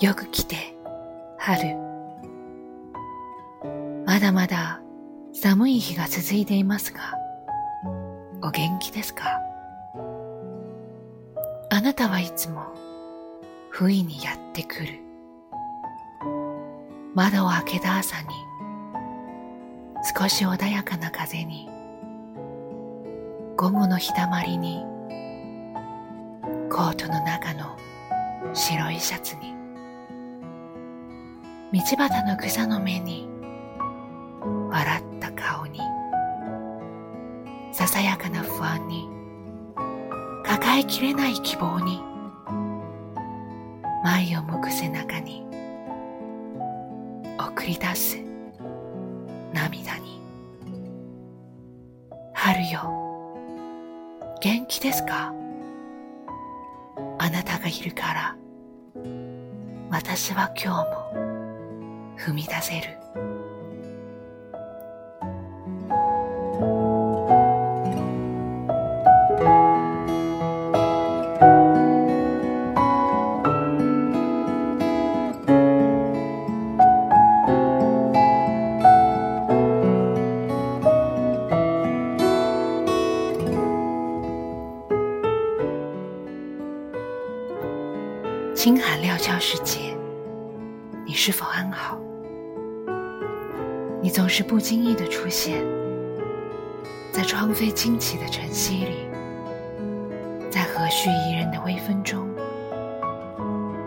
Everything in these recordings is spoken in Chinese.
よく来て、春。まだまだ寒い日が続いていますが、お元気ですかあなたはいつも、不意にやってくる。窓を開けた朝に、少し穏やかな風に、午後の日だまりに、コートの中の白いシャツに、道端の草の目に笑った顔にささやかな不安に抱えきれない希望に前を向く背中に送り出す涙に春よ元気ですかあなたがいるから私は今日も踏み出せる青海料峭世界，你是否安好？你总是不经意的出现，在窗扉惊起的晨曦里，在和煦宜人的微风中，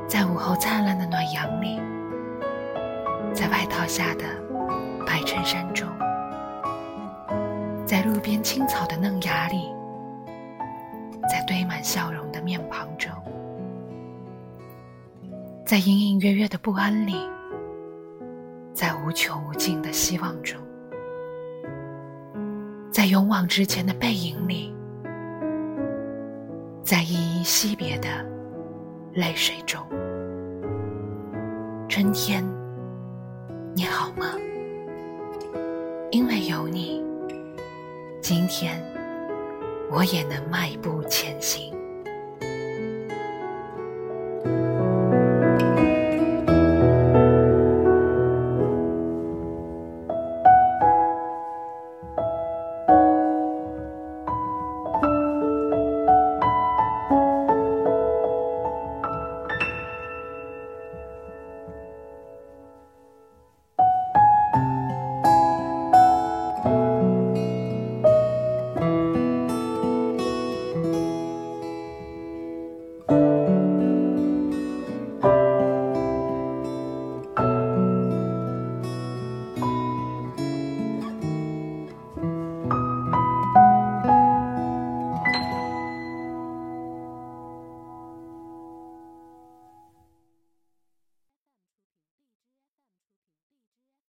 在午后灿烂的暖阳里，在外套下的白衬衫中，在路边青草的嫩芽里，在堆满笑容的面庞中，在隐隐约约的不安里。在无穷无尽的希望中，在勇往直前的背影里，在依依惜别的泪水中，春天你好吗？因为有你，今天我也能迈步前行。